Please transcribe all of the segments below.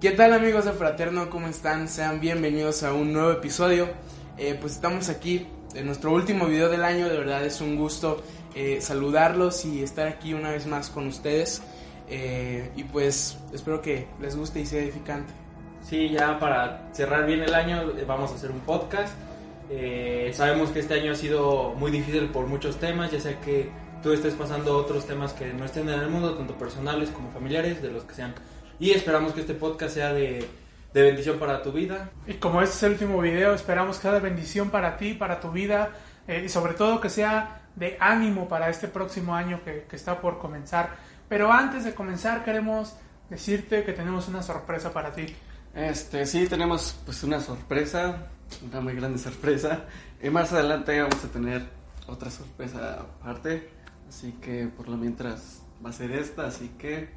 ¿Qué tal amigos de Fraterno? ¿Cómo están? Sean bienvenidos a un nuevo episodio. Eh, pues estamos aquí en nuestro último video del año. De verdad es un gusto eh, saludarlos y estar aquí una vez más con ustedes. Eh, y pues espero que les guste y sea edificante. Sí, ya para cerrar bien el año vamos a hacer un podcast. sabemos que este año ha sido muy difícil por muchos temas, ya sea que tú estés pasando otros temas que no estén en el mundo, tanto personales como familiares, de los que sean y esperamos que este podcast sea de, bendición para tu vida. Y como este es el último video, esperamos que sea de bendición para ti, para tu vida eh, y sobre todo que sea de ánimo para este próximo año que, está por comenzar. Pero antes de comenzar queremos decirte que tenemos una sorpresa para ti. Este, sí, tenemos pues una sorpresa, una muy grande sorpresa. Y más adelante vamos a tener otra sorpresa aparte. Así que por lo mientras va a ser esta, así que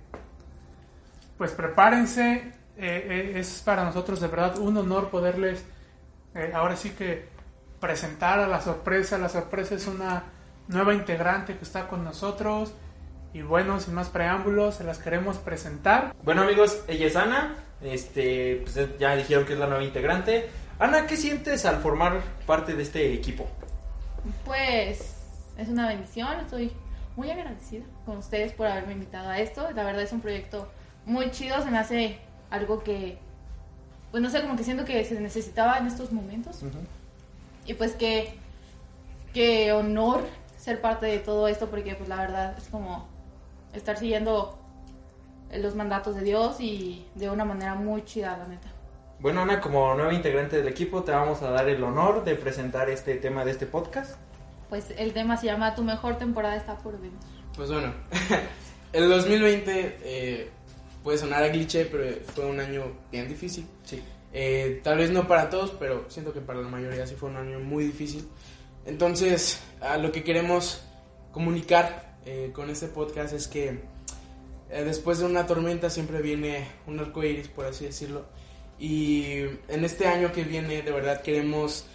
pues prepárense, eh, eh, es para nosotros de verdad un honor poderles eh, ahora sí que presentar a la sorpresa. La sorpresa es una nueva integrante que está con nosotros. Y bueno, sin más preámbulos, se las queremos presentar. Bueno amigos, ella es Ana, este, pues ya dijeron que es la nueva integrante. Ana, ¿qué sientes al formar parte de este equipo? Pues es una bendición, estoy muy agradecida con ustedes por haberme invitado a esto. La verdad es un proyecto muy chido, se me hace algo que, pues no sé, como que siento que se necesitaba en estos momentos. Y pues que, que honor ser parte de todo esto, porque pues la verdad es como estar siguiendo los mandatos de Dios y de una manera muy chida, la neta. Bueno, Ana, como nueva integrante del equipo, te vamos a dar el honor de presentar este tema de este podcast. Pues el tema se llama Tu mejor temporada está por venir. Pues bueno, el 2020 eh, puede sonar a cliché, pero fue un año bien difícil. Sí. Eh, tal vez no para todos, pero siento que para la mayoría sí fue un año muy difícil. Entonces, a lo que queremos comunicar eh, con este podcast es que eh, después de una tormenta siempre viene un arco iris, por así decirlo. Y en este año que viene, de verdad queremos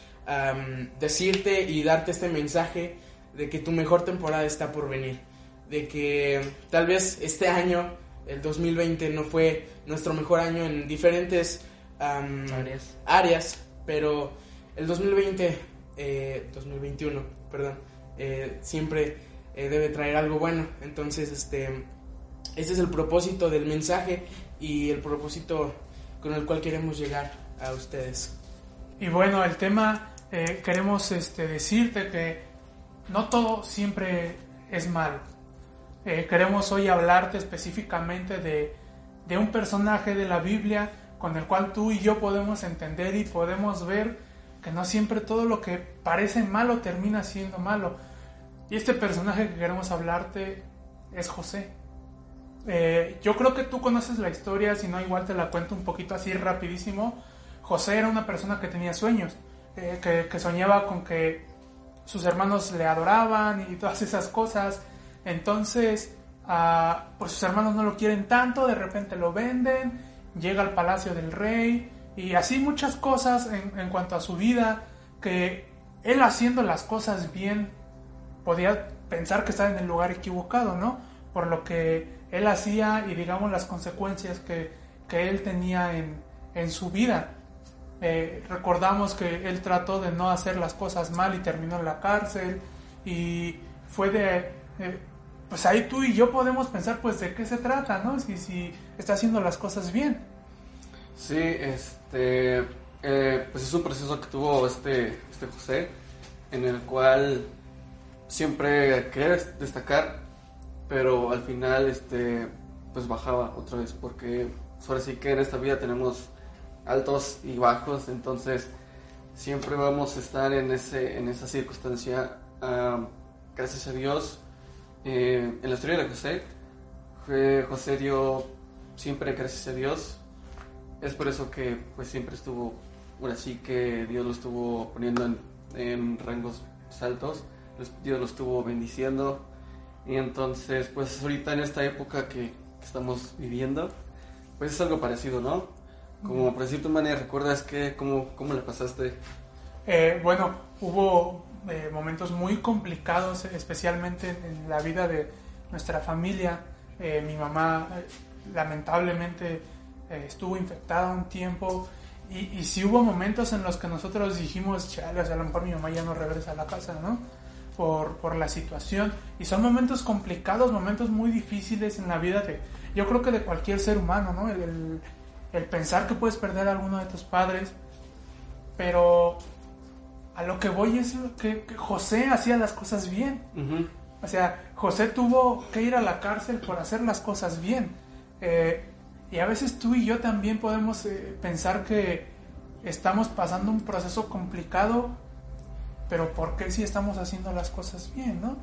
decirte y darte este mensaje de que tu mejor temporada está por venir. De que tal vez este año el 2020 no fue nuestro mejor año en diferentes áreas. pero el 2020, 2021, eh, perdón, eh, siempre eh, debe traer algo bueno. Entonces, este, este es el propósito del mensaje y el propósito con el cual queremos llegar a ustedes. Y bueno, el tema, queremos este, decirte que no todo siempre es malo eh, queremos hoy hablarte específicamente de, de un personaje de la Biblia con el cual tú y yo podemos entender y podemos ver que no siempre todo lo que parece malo termina siendo malo. Y este personaje que queremos hablarte es José. Eh, yo creo que tú conoces la historia, si no igual te la cuento un poquito así rapidísimo. José era una persona que tenía sueños, eh, que, que, soñaba con que sus hermanos le adoraban y todas esas cosas. Entonces, ah, pues sus hermanos no lo quieren tanto, de repente lo venden, llega al palacio del rey y así muchas cosas en, cuanto a su vida que él haciendo las cosas bien podía pensar que estaba en el lugar equivocado, ¿no? Por lo que él hacía y digamos las consecuencias que, él tenía en, su vida. Eh, recordamos que él trató de no hacer las cosas mal y terminó en la cárcel y fue de... Eh, pues ahí tú y yo podemos pensar pues de qué se trata, ¿no? Si, si está haciendo las cosas bien. Sí, este, eh, pues es un proceso que tuvo este, este José, en el cual siempre quería destacar, pero al final, este, pues bajaba otra vez, porque ahora sí que en esta vida tenemos altos y bajos, entonces siempre vamos a estar en, ese, en esa circunstancia. Ah, gracias a Dios, eh, en la historia de José, José dio siempre gracias a Dios. Es por eso que pues siempre estuvo, ahora sí que Dios lo estuvo poniendo en, en rangos altos, Dios lo estuvo bendiciendo. Y entonces pues ahorita en esta época que, que estamos viviendo, pues es algo parecido, ¿no? Como por decir tu manera, ¿recuerdas que cómo, cómo la pasaste? Eh, bueno, hubo eh, momentos muy complicados, especialmente en la vida de nuestra familia. Eh, mi mamá eh, lamentablemente eh, estuvo infectada un tiempo y, y sí hubo momentos en los que nosotros dijimos, chale, o sea, a lo mejor mi mamá ya no regresa a la casa, ¿no? Por, por la situación. Y son momentos complicados, momentos muy difíciles en la vida de, yo creo que de cualquier ser humano, ¿no? El, el- el pensar que puedes perder a alguno de tus padres, pero a lo que voy es que, que José hacía las cosas bien. O sea, José tuvo que ir a la cárcel por hacer las cosas bien. Eh, y a veces tú y yo también podemos eh, pensar que estamos pasando un proceso complicado, pero ¿por qué si estamos haciendo las cosas bien, no?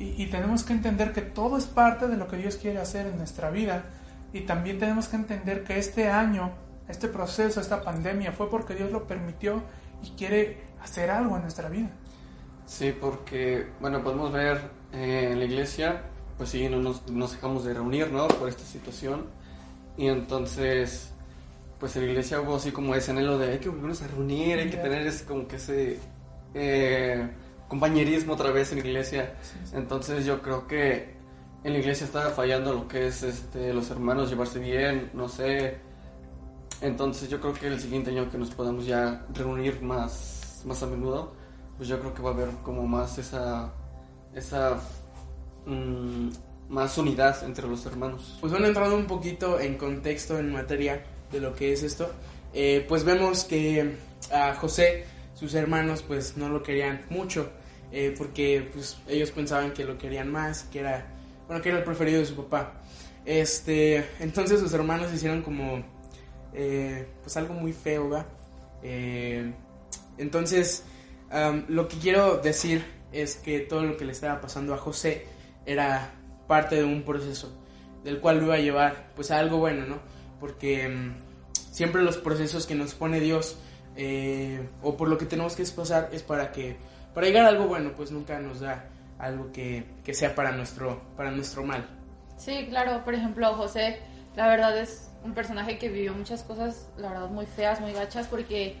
Y, y tenemos que entender que todo es parte de lo que Dios quiere hacer en nuestra vida. Y también tenemos que entender que este año, este proceso, esta pandemia, fue porque Dios lo permitió y quiere hacer algo en nuestra vida. Sí, porque, bueno, podemos ver eh, en la iglesia, pues sí, no nos, nos dejamos de reunir, ¿no? Por esta situación. Y entonces, pues en la iglesia hubo así como ese anhelo de hay que volvernos a reunir, hay que tener ese, como que ese eh, compañerismo otra vez en la iglesia. Entonces yo creo que en la iglesia estaba fallando lo que es este, los hermanos llevarse bien, no sé. Entonces yo creo que el siguiente año que nos podamos ya reunir más, más a menudo, pues yo creo que va a haber como más esa, esa mm, más unidad entre los hermanos. Pues bueno, entrando un poquito en contexto, en materia de lo que es esto, eh, pues vemos que a José, sus hermanos, pues no lo querían mucho, eh, porque pues ellos pensaban que lo querían más, que era, bueno, que era el preferido de su papá. Este, entonces sus hermanos hicieron como, eh, pues algo muy feo, ¿va? Entonces, lo que quiero decir es que todo lo que le estaba pasando a José era parte de un proceso del cual lo iba a llevar pues a algo bueno, ¿no? Porque siempre los procesos que nos pone Dios eh, o por lo que tenemos que pasar es para que para llegar a algo bueno, pues nunca nos da algo que, que sea para nuestro para nuestro mal. Sí, claro, por ejemplo, José, la verdad es un personaje que vivió muchas cosas, la verdad, muy feas, muy gachas, porque,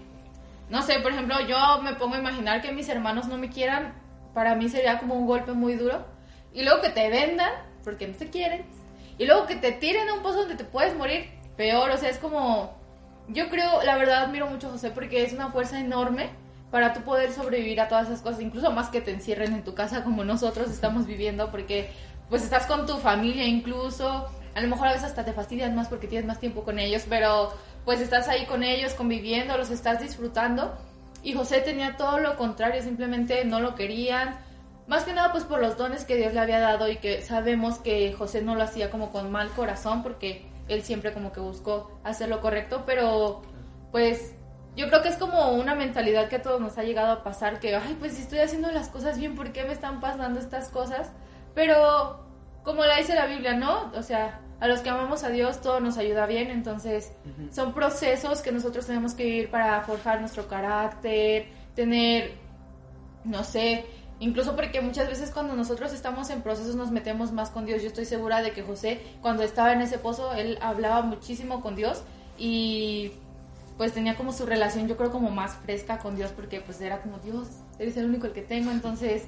no sé, por ejemplo, yo me pongo a imaginar que mis hermanos no me quieran, para mí sería como un golpe muy duro, y luego que te vendan, porque no te quieren, y luego que te tiren a un pozo donde te puedes morir, peor, o sea, es como, yo creo, la verdad, admiro mucho a José porque es una fuerza enorme para tú poder sobrevivir a todas esas cosas, incluso más que te encierren en tu casa como nosotros estamos viviendo, porque pues estás con tu familia incluso, a lo mejor a veces hasta te fastidias más porque tienes más tiempo con ellos, pero pues estás ahí con ellos conviviendo, los estás disfrutando. Y José tenía todo lo contrario, simplemente no lo querían. Más que nada pues por los dones que Dios le había dado y que sabemos que José no lo hacía como con mal corazón porque él siempre como que buscó hacer lo correcto, pero pues yo creo que es como una mentalidad que a todos nos ha llegado a pasar que, ay, pues si estoy haciendo las cosas bien, ¿por qué me están pasando estas cosas? Pero como la dice la Biblia, ¿no? O sea, a los que amamos a Dios todo nos ayuda bien, entonces son procesos que nosotros tenemos que ir para forjar nuestro carácter, tener, no sé, incluso porque muchas veces cuando nosotros estamos en procesos nos metemos más con Dios. Yo estoy segura de que José, cuando estaba en ese pozo, él hablaba muchísimo con Dios y pues tenía como su relación, yo creo, como más fresca con Dios, porque pues era como Dios, eres el único el que tengo, entonces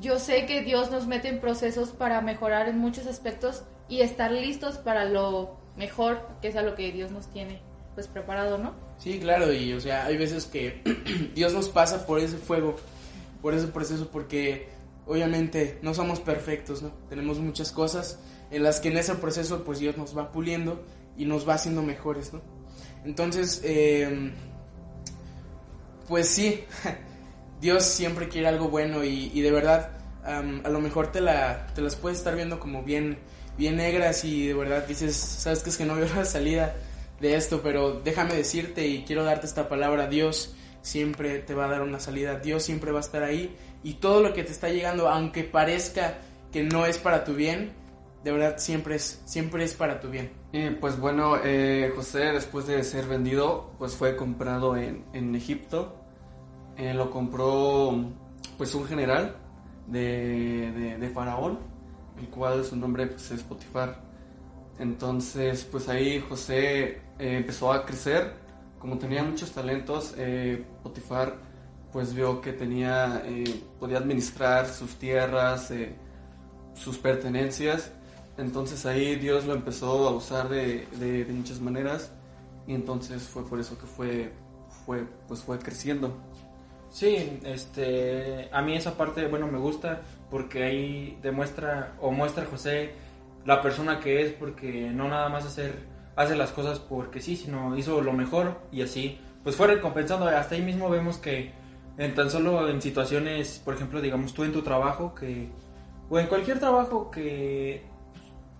yo sé que Dios nos mete en procesos para mejorar en muchos aspectos y estar listos para lo mejor, que es a lo que Dios nos tiene pues preparado, ¿no? Sí, claro, y o sea, hay veces que Dios nos pasa por ese fuego, por ese proceso, porque obviamente no somos perfectos, ¿no? Tenemos muchas cosas en las que en ese proceso pues Dios nos va puliendo y nos va haciendo mejores, ¿no? Entonces, eh, pues sí, Dios siempre quiere algo bueno y, y de verdad a lo mejor te, la, te las puedes estar viendo como bien, bien negras y de verdad dices, sabes que es que no veo la salida de esto, pero déjame decirte y quiero darte esta palabra, Dios siempre te va a dar una salida, Dios siempre va a estar ahí y todo lo que te está llegando, aunque parezca que no es para tu bien, de verdad siempre es, siempre es para tu bien. Pues bueno, eh, José después de ser vendido, pues fue comprado en, en Egipto. Eh, lo compró pues un general de, de- Faraón, el cual su nombre pues, es Potifar. Entonces pues ahí José eh, empezó a crecer, como tenía muchos talentos, eh, Potifar pues vio que tenía, eh, podía administrar sus tierras, sus pertenencias. Entonces ahí Dios lo empezó a usar de- de muchas maneras y entonces fue por eso que fue, fue, pues fue creciendo. Sí, este, a mí esa parte, bueno, me gusta porque ahí demuestra o muestra José la persona que es porque no nada más hacer, hace las cosas porque sí, sino hizo lo mejor y así, pues fue recompensando. Hasta ahí mismo vemos que en tan solo en situaciones, por ejemplo, digamos tú en tu trabajo que, o en cualquier trabajo que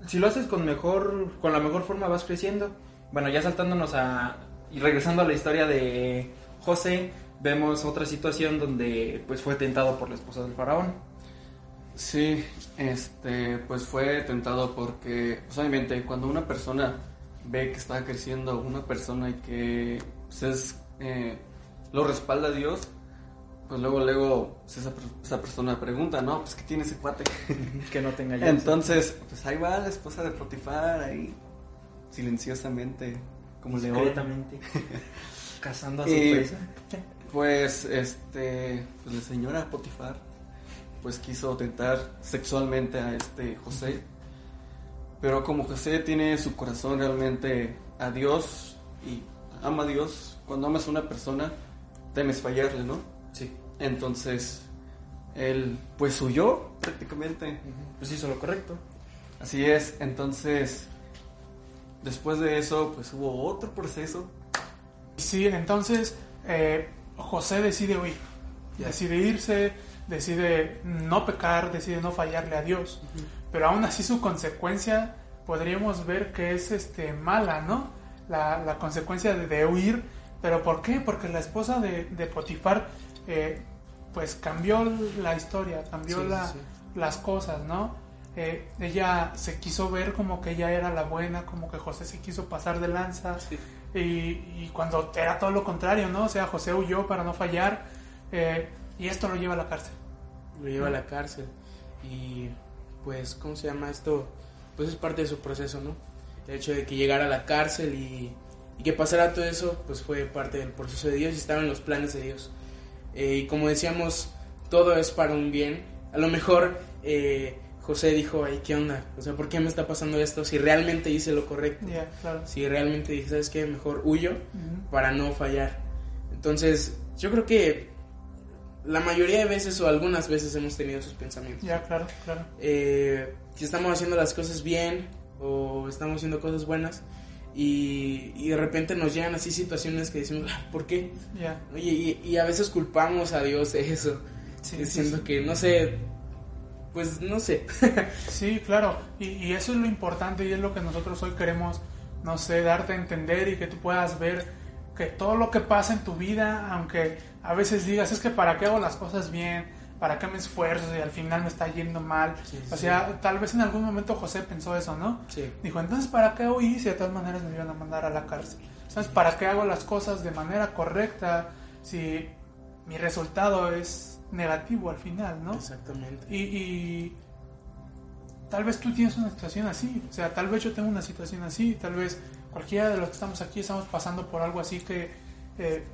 si lo haces con mejor, con la mejor forma vas creciendo. Bueno, ya saltándonos a y regresando a la historia de José, vemos otra situación donde pues fue tentado por la esposa del faraón. Sí, este, pues fue tentado porque, pues obviamente, cuando una persona ve que está creciendo, una persona y que pues, es, eh, lo respalda a Dios, pues luego, luego pues, esa, esa persona pregunta, ¿no? Pues, ¿qué tiene ese cuate? Que no tenga ya. Entonces, pues ahí va la esposa de Potifar, ahí, silenciosamente, como león. secretamente cazando a su presa. Pues, este, pues la señora Potifar, pues quiso tentar sexualmente a este José. Pero como José tiene su corazón realmente a Dios y ama a Dios, cuando amas a una persona, temes fallarle, ¿no? Sí. Entonces, él pues huyó prácticamente. Pues hizo lo correcto. Así es, entonces, después de eso, pues hubo otro proceso. Sí, entonces eh, José decide huir, decide irse, decide no pecar, decide no fallarle a Dios, pero aún así su consecuencia podríamos ver que es este mala, ¿no? La, la consecuencia de, de huir, pero ¿por qué? Porque la esposa de, de Potifar eh, pues cambió la historia, cambió Sí, la- sí. las cosas, ¿no? Eh, ella se quiso ver como que ella era la buena, como que José se quiso pasar de lanza, Sí. Y, y cuando era todo lo contrario, ¿no? O sea, José huyó para no fallar eh, y esto lo lleva a la cárcel. lo lleva a la cárcel. Y pues cómo se llama esto pues es parte de su proceso no el hecho de que llegara a la cárcel y, y que pasara todo eso pues fue parte del proceso de Dios y estaba en los planes de Dios. Eh, y como decíamos todo es para un bien. A lo mejor eh, José dijo ay qué onda o sea por qué me está pasando esto si realmente hice lo correcto claro. si realmente dije sabes qué mejor huyo Ujú. para no fallar. Entonces, yo creo que la mayoría de veces o algunas veces hemos tenido esos pensamientos. Ya, claro, claro. Eh, si estamos haciendo las cosas bien o estamos haciendo cosas buenas y, y de repente nos llegan así situaciones que decimos, "Ah, ¿por qué? Oye, y, y a veces culpamos a Dios de eso, Sí, diciendo sí, que no sé, pues no sé. Sí, claro. Y, y eso es lo importante y es lo que nosotros hoy queremos, no sé, darte a entender y que tú puedas ver que todo lo que pasa en tu vida, aunque a veces digas, es que para qué hago las cosas bien, para qué me esfuerzo y al final me está yendo mal. Sí, o sí. sea, tal vez en algún momento José pensó eso, ¿no? Sí. Dijo, entonces, ¿para qué huí si de todas maneras me iban a mandar a la cárcel? ¿Sabes? ¿Para qué hago las cosas de manera correcta si mi resultado es negativo al final, ¿no? Exactamente. Y, y tal vez tú tienes una situación así, o sea, tal vez yo tengo una situación así, tal vez cualquiera de los que estamos aquí estamos pasando por algo así que eh,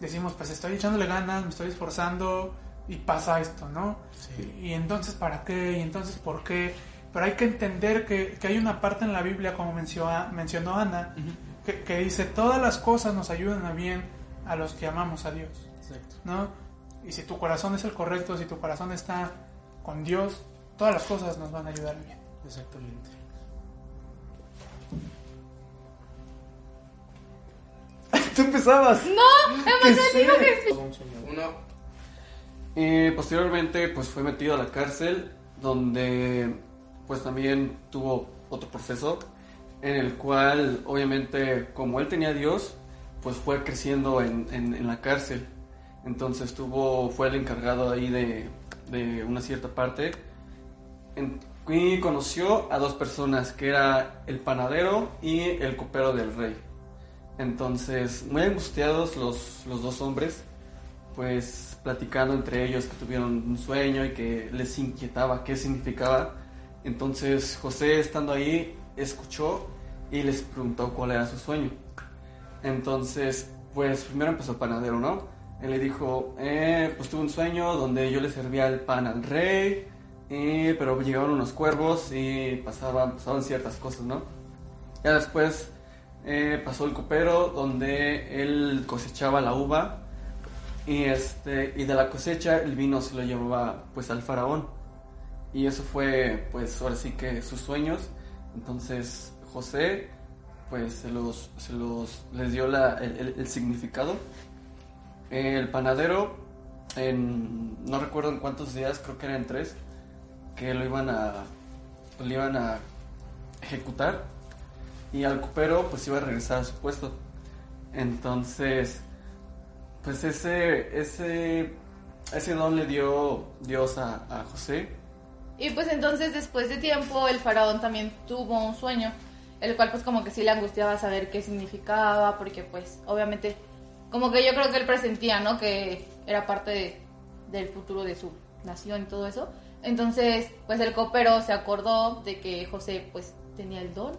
decimos, pues estoy echándole ganas, me estoy esforzando y pasa esto, ¿no? Sí. Y, y entonces, ¿para qué? Y entonces, ¿por qué? Pero hay que entender que, que hay una parte en la Biblia, como mencionó, mencionó Ana, que dice, todas las cosas nos ayudan a bien a los que amamos a Dios. Exacto. ¿no? Y si tu corazón es el correcto, si tu corazón está con Dios, todas las cosas nos van a ayudar bien. Exactamente. Tú empezabas. No, además ¿Qué él dijo que. Uno, Y posteriormente pues fue metido a la cárcel donde pues también tuvo otro proceso en el cual obviamente como él tenía a Dios pues fue creciendo en, en- en la cárcel entonces tuvo fue el encargado ahí de, de una cierta parte En- y conoció a dos personas, que era el panadero y el copero del rey. Entonces, muy angustiados los, los dos hombres, pues platicando entre ellos que tuvieron un sueño y que les inquietaba qué significaba. Entonces José estando ahí escuchó y les preguntó cuál era su sueño. Entonces, pues primero empezó el panadero, ¿no? Él le dijo, eh, pues tuve un sueño donde yo le servía el pan al rey, pero llegaban unos cuervos y pasaban, pasaban ciertas cosas, ¿no? Ya después eh, pasó el copero donde él cosechaba la uva y, este, y de la cosecha el vino se lo llevaba pues al faraón. Y eso fue pues ahora sí que sus sueños. Entonces José pues se los, se los les dio la, el, significado. El panadero, en, no recuerdo en cuántos días, creo que eran tres, que lo iban a, lo iban a ejecutar. Y al copero pues iba a regresar a su puesto. Entonces, pues ese, ese, ese don le dio Dios a, a José. Y pues entonces después de tiempo el faraón también tuvo un sueño, el cual pues como que sí le angustiaba saber qué significaba, porque pues obviamente como que yo creo que él presentía, ¿no? Que era parte del futuro de su nación y todo eso. Entonces pues el copero se acordó de que José pues tenía el don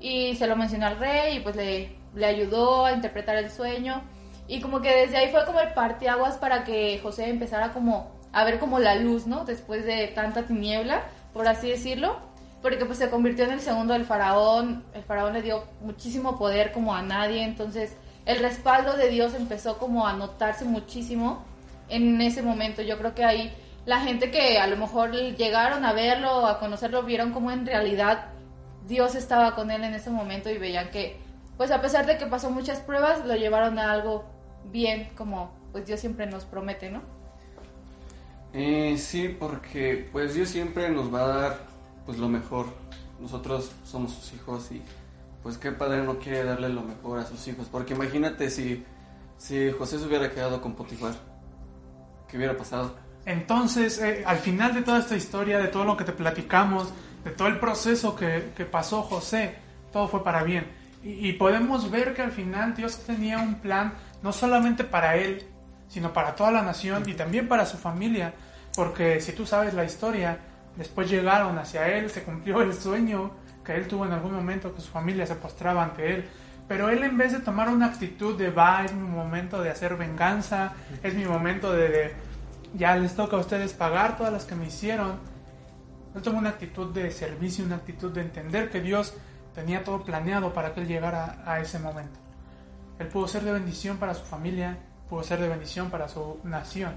y se lo mencionó al rey y pues le, le ayudó a interpretar el sueño y como que desde ahí fue como el parteaguas para que José empezara como a ver como la luz, ¿no? Después de tanta tiniebla, por así decirlo, porque pues se convirtió en el segundo del faraón, el faraón le dio muchísimo poder como a nadie, entonces el respaldo de Dios empezó como a notarse muchísimo en ese momento. Yo creo que ahí la gente que a lo mejor llegaron a verlo, a conocerlo, vieron como en realidad Dios estaba con él en ese momento y veían que, pues a pesar de que pasó muchas pruebas, lo llevaron a algo bien como pues Dios siempre nos promete, ¿no? Eh, sí, porque pues Dios siempre nos va a dar pues lo mejor. Nosotros somos sus hijos y pues qué padre no quiere darle lo mejor a sus hijos. Porque imagínate si, si José se hubiera quedado con Potifar, ¿qué hubiera pasado? Entonces, eh, al final de toda esta historia, de todo lo que te platicamos, de todo el proceso que, que pasó José, todo fue para bien. Y, y podemos ver que al final Dios tenía un plan no solamente para él, sino para toda la nación y también para su familia, porque si tú sabes la historia, después llegaron hacia él, se cumplió el sueño que él tuvo en algún momento, que su familia se postraba ante él, pero él en vez de tomar una actitud de va, es mi momento de hacer venganza, es mi momento de, ya les toca a ustedes pagar todas las que me hicieron, él tomó una actitud de servicio, una actitud de entender que Dios tenía todo planeado para que él llegara a ese momento. Él pudo ser de bendición para su familia, pudo ser de bendición para su nación.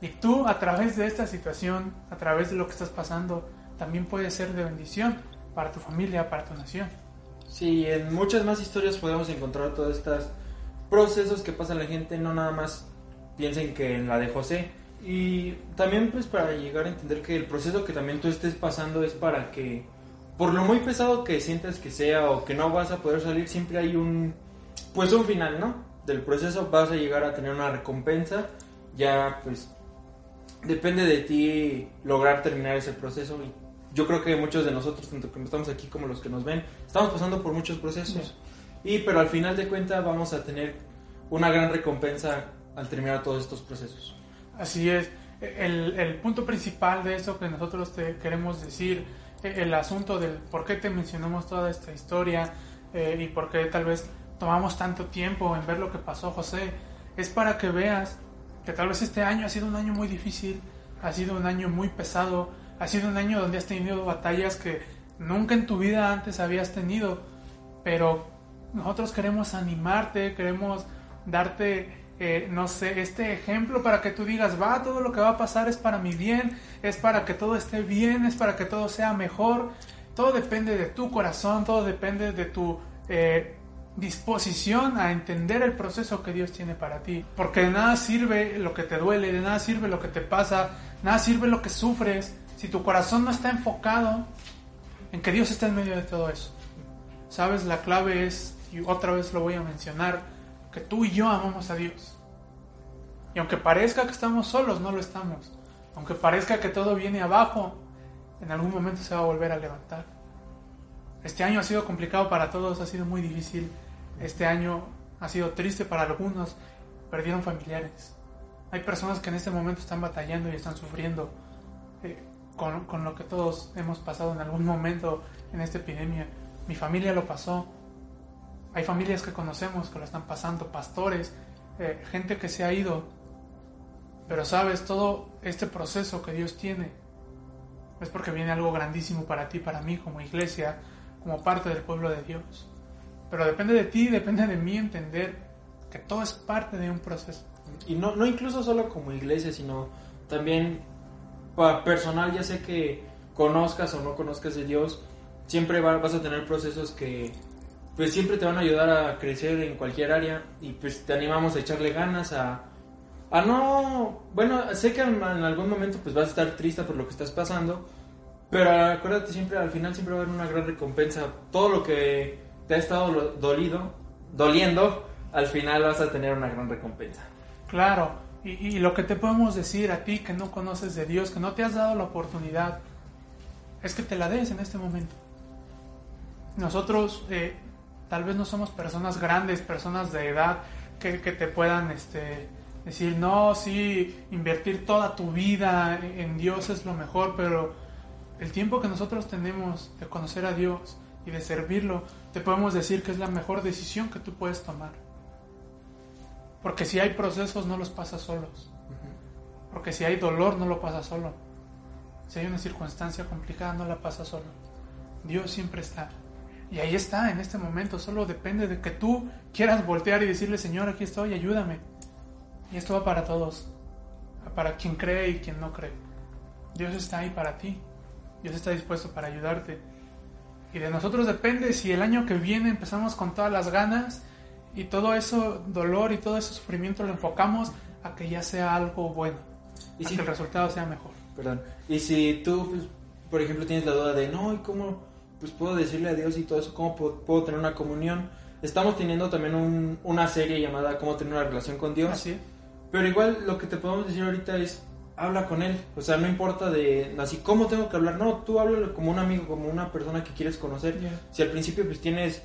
Y tú a través de esta situación, a través de lo que estás pasando, también puedes ser de bendición para tu familia, para tu nación. Sí, en muchas más historias podemos encontrar todos estos procesos que pasa la gente, no nada más piensen que en la de José. Y también pues para llegar a entender que el proceso que también tú estés pasando es para que, por lo muy pesado que sientas que sea o que no vas a poder salir, siempre hay un pues un final, ¿no? Del proceso vas a llegar a tener una recompensa, ya pues depende de ti lograr terminar ese proceso y yo creo que muchos de nosotros, tanto que estamos aquí como los que nos ven, estamos pasando por muchos procesos. Y pero al final de cuentas vamos a tener una gran recompensa al terminar todos estos procesos. Así es. El, el punto principal de eso que nosotros te queremos decir, el asunto del por qué te mencionamos toda esta historia eh, y por qué tal vez tomamos tanto tiempo en ver lo que pasó José, es para que veas que tal vez este año ha sido un año muy difícil, ha sido un año muy pesado, ha sido un año donde has tenido batallas que nunca en tu vida antes habías tenido, pero nosotros queremos animarte, queremos darte, eh, no sé, este ejemplo para que tú digas, va, todo lo que va a pasar es para mi bien, es para que todo esté bien, es para que todo sea mejor. Todo depende de tu corazón, todo depende de tu eh, disposición a entender el proceso que Dios tiene para ti. Porque de nada sirve lo que te duele, de nada sirve lo que te pasa, nada sirve lo que sufres si tu corazón no está enfocado en que Dios está en medio de todo eso. Sabes, la clave es, y otra vez lo voy a mencionar, que tú y yo amamos a Dios. Y aunque parezca que estamos solos, no lo estamos. Aunque parezca que todo viene abajo, en algún momento se va a volver a levantar. Este año ha sido complicado para todos, ha sido muy difícil. Este año ha sido triste para algunos, perdieron familiares. Hay personas que en este momento están batallando y están sufriendo con, con lo que todos hemos pasado en algún momento en esta epidemia. Mi familia lo pasó. Hay familias que conocemos que lo están pasando, pastores, eh, gente que se ha ido. Pero sabes, todo este proceso que Dios tiene es porque viene algo grandísimo para ti, para mí, como iglesia, como parte del pueblo de Dios. Pero depende de ti, depende de mí entender que todo es parte de un proceso. Y no, no incluso solo como iglesia, sino también personal, ya sé que conozcas o no conozcas de Dios, siempre va- vas a tener procesos que pues siempre te van a ayudar a crecer en cualquier área y pues te animamos a echarle ganas a a no bueno sé que en, algún momento pues vas a estar triste por lo que estás pasando pero acuérdate siempre al final siempre va a haber una gran recompensa. Todo lo que te ha estado dolido doliendo al final vas a tener una gran recompensa. Claro, y, lo que te podemos decir a ti que no conoces de Dios, que no te has dado la oportunidad, es que te la des en este momento. Nosotros eh, tal vez no somos personas grandes, personas de edad que, te puedan este, decir, no, sí, invertir toda tu vida en en Dios es lo mejor, pero el tiempo que nosotros tenemos de conocer a Dios y de servirlo, te podemos decir que es la mejor decisión que tú puedes tomar. Porque si hay procesos, no los pasas solos. Porque si hay dolor, no lo pasas solo. Si hay una circunstancia complicada, no la pasas solo. Dios siempre está. Y ahí está, en este momento. Solo depende de que tú quieras voltear y decirle, Señor, aquí estoy, ayúdame. Y esto va para todos. Para quien cree y quien no cree. Dios está ahí para ti. Dios está dispuesto para ayudarte. Y de nosotros depende si el año que viene empezamos con todas las ganas y todo eso dolor y todo ese sufrimiento lo enfocamos a que ya sea algo bueno. Y a si- que el resultado sea mejor. Perdón. Y si tú, pues, por ejemplo, tienes la duda de, no, ¿y cómo pues, puedo decirle a Dios y todo eso? ¿Cómo puedo, puedo tener una comunión? Estamos teniendo también un- una serie llamada Cómo tener una relación con Dios. Así es. Pero igual lo que te podemos decir ahorita es, habla con Él. O sea, no importa de, así, ¿cómo tengo que hablar? No, tú háblalo como un amigo, como una persona que quieres conocer. Ya. Si al principio pues tienes,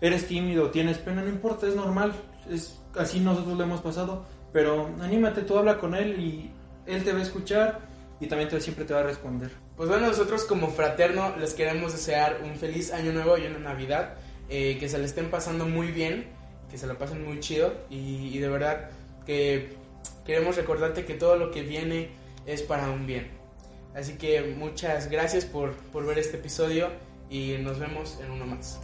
eres tímido, tienes pena, no importa, es normal. Es así nosotros lo hemos pasado. Pero anímate, tú habla con Él y Él te va a escuchar y también te, siempre te va a responder. Pues bueno, nosotros como fraterno les queremos desear un feliz año nuevo y una Navidad, eh, que se le estén pasando muy bien, que se la pasen muy chido y, y de verdad que queremos recordarte que todo lo que viene es para un bien. Así que muchas gracias por, por ver este episodio y nos vemos en uno más.